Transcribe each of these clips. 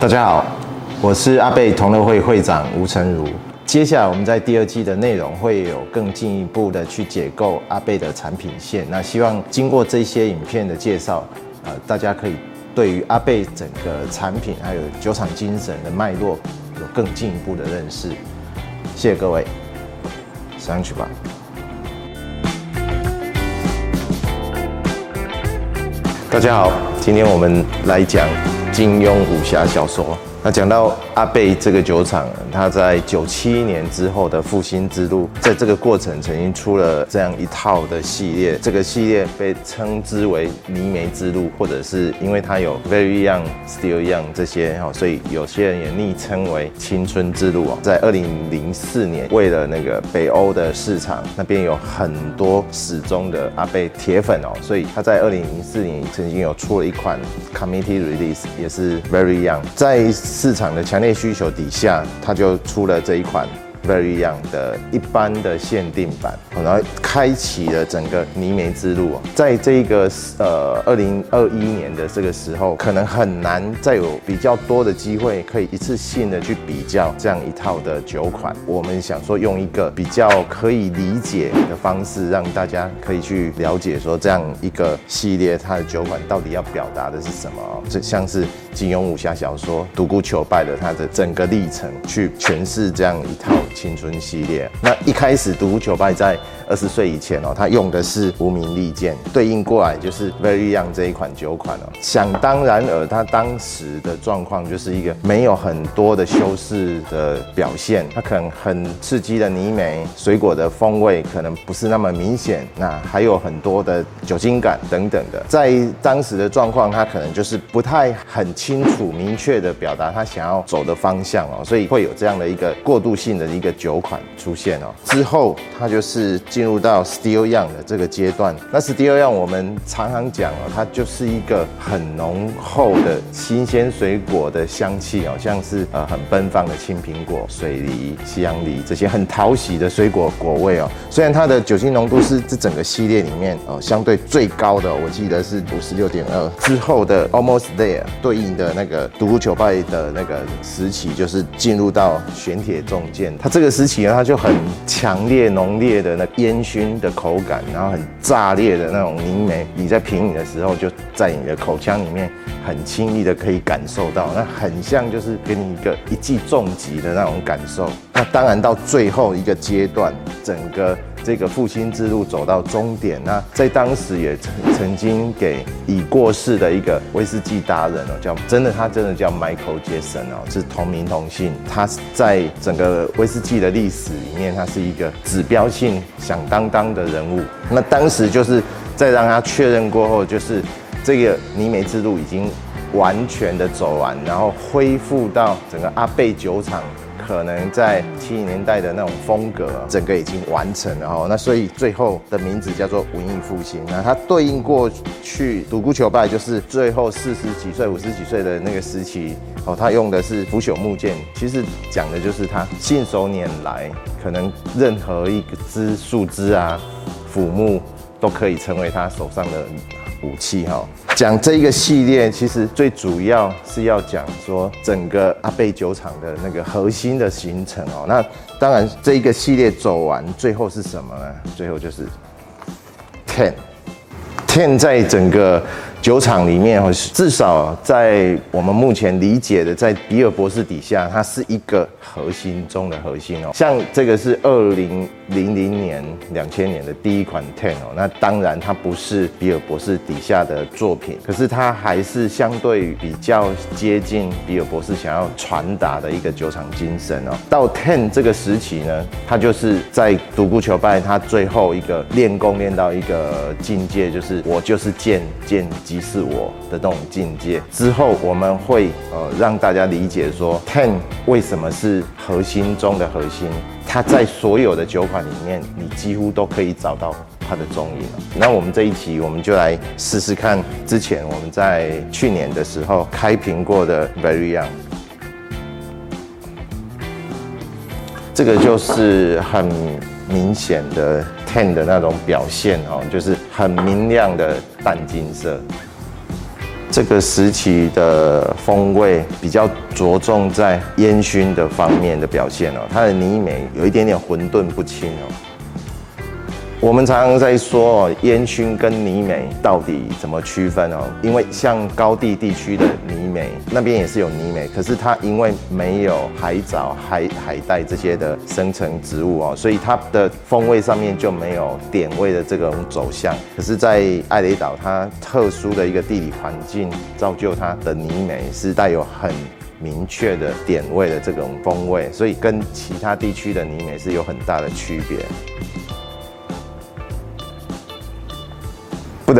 大家好，我是阿贝同乐会会长吴成儒。接下来我们在第二季的内容会有更进一步的去解构阿贝的产品线。那希望经过这些影片的介绍，呃，大家可以对于阿贝整个产品还有酒厂精神的脉络有更进一步的认识。谢谢各位，上去吧。大家好，今天我们来讲金庸武侠小说。那讲到阿贝这个酒厂，他在九七年之后的复兴之路，在这个过程曾经出了这样一套的系列，这个系列被称之为泥煤之路，或者是因为它有 Very Young, Still Young 这些哈，所以有些人也昵称为青春之路啊。在二零零四年，为了那个北欧的市场，那边有很多始终的阿贝铁粉哦，所以他在二零零四年曾经有出了一款 Committee Release，也是 Very Young，在市场的强烈需求底下，它就出了这一款。Very Young 的一般的限定版，然后开启了整个泥煤之路。在这个呃二零二一年的这个时候，可能很难再有比较多的机会可以一次性的去比较这样一套的酒款。我们想说用一个比较可以理解的方式，让大家可以去了解说这样一个系列它的酒款到底要表达的是什么。这像是金庸武侠小说独孤求败的它的整个历程，去诠释这样一套。青春系列，那一开始独孤求败在二十岁以前哦，他用的是无名利剑，对应过来就是 Very Young 这一款酒款哦。想当然尔，他当时的状况就是一个没有很多的修饰的表现，它可能很刺激的泥煤水果的风味可能不是那么明显，那还有很多的酒精感等等的，在当时的状况，他可能就是不太很清楚明确的表达他想要走的方向哦，所以会有这样的一个过渡性的一个。酒款出现哦，之后它就是进入到 Still Young 的这个阶段。那 Still Young 我们常常讲哦，它就是一个很浓厚的新鲜水果的香气哦，像是呃很奔放的青苹果、水梨、西洋梨这些很讨喜的水果果味哦。虽然它的酒精浓度是这整个系列里面哦相对最高的，我记得是五十六点二。之后的 Almost There 对应的那个独孤求败的那个时期，就是进入到玄铁重剑，它这。个时期呢，它就很强烈、浓烈的那烟熏的口感，然后很炸裂的那种凝眉，你在品饮的时候，就在你的口腔里面很轻易的可以感受到，那很像就是给你一个一记重击的那种感受。那当然到最后一个阶段，整个。这个复兴之路走到终点，那在当时也曾曾经给已过世的一个威士忌达人哦，叫真的他真的叫 Michael Jackson 哦，是同名同姓。他在整个威士忌的历史里面，他是一个指标性响当当的人物。那当时就是在让他确认过后，就是这个泥煤之路已经完全的走完，然后恢复到整个阿贝酒厂。可能在七零年代的那种风格，整个已经完成了哦。那所以最后的名字叫做文艺复兴。那它对应过去独孤求败，就是最后四十几岁、五十几岁的那个时期哦。他用的是腐朽木剑，其实讲的就是他信手拈来，可能任何一个枝树枝啊、腐木都可以成为他手上的武器哈。讲这一个系列，其实最主要是要讲说整个阿贝酒厂的那个核心的形成哦。那当然，这一个系列走完，最后是什么呢？最后就是 Ten Ten 在整个。酒厂里面，至少在我们目前理解的，在比尔博士底下，它是一个核心中的核心哦。像这个是二零零零年、两千年的第一款 Ten 哦，那当然它不是比尔博士底下的作品，可是它还是相对比较接近比尔博士想要传达的一个酒厂精神哦。到 Ten 这个时期呢，它就是在独孤求败，它最后一个练功练到一个境界，就是我就是剑剑。即是我的那种境界。之后我们会呃让大家理解说，Ten 为什么是核心中的核心？它在所有的酒款里面，你几乎都可以找到它的踪影。那我们这一期我们就来试试看，之前我们在去年的时候开瓶过的 Very Young，这个就是很明显的 Ten 的那种表现哦，就是很明亮的淡金色。这个时期的风味比较着重在烟熏的方面的表现哦，它的泥煤有一点点混沌不清哦。我们常常在说烟熏跟泥煤到底怎么区分哦？因为像高地地区的泥煤，那边也是有泥煤，可是它因为没有海藻、海海带这些的生成植物哦，所以它的风味上面就没有点味的这种走向。可是，在艾雷岛，它特殊的一个地理环境造就它的泥煤是带有很明确的点味的这种风味，所以跟其他地区的泥煤是有很大的区别。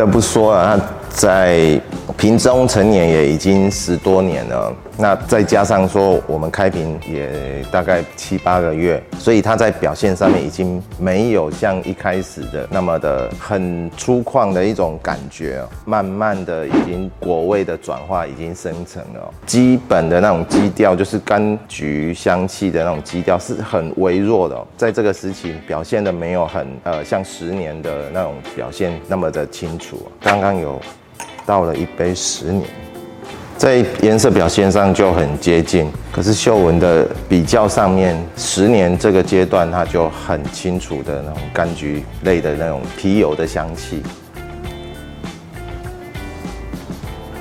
不说啊，他在瓶中陈年也已经十多年了。那再加上说，我们开瓶也大概七八个月，所以它在表现上面已经没有像一开始的那么的很粗犷的一种感觉，慢慢的已经果味的转化已经生成了。基本的那种基调就是柑橘香气的那种基调是很微弱的，在这个时期表现的没有很呃像十年的那种表现那么的清楚。刚刚有倒了一杯十年。在颜色表现上就很接近，可是嗅闻的比较上面，十年这个阶段它就很清楚的那种柑橘类的那种皮油的香气，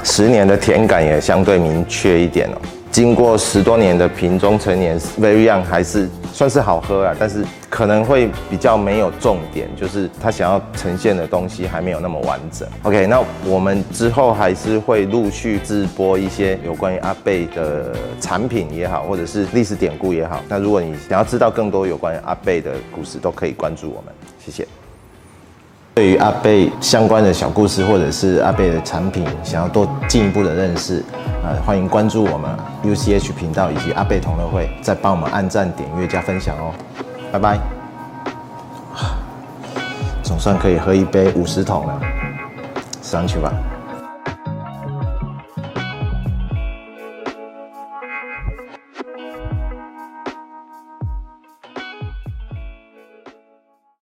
十年的甜感也相对明确一点哦。经过十多年的瓶中陈年，Very Young 还是算是好喝啊，但是可能会比较没有重点，就是他想要呈现的东西还没有那么完整。OK，那我们之后还是会陆续直播一些有关于阿贝的产品也好，或者是历史典故也好。那如果你想要知道更多有关于阿贝的故事，都可以关注我们。谢谢。对于阿贝相关的小故事，或者是阿贝的产品，想要多进一步的认识，呃，欢迎关注我们 UCH 频道以及阿贝同乐会，再帮我们按赞、点阅、加分享哦，拜拜。总算可以喝一杯五十桶了，上去吧。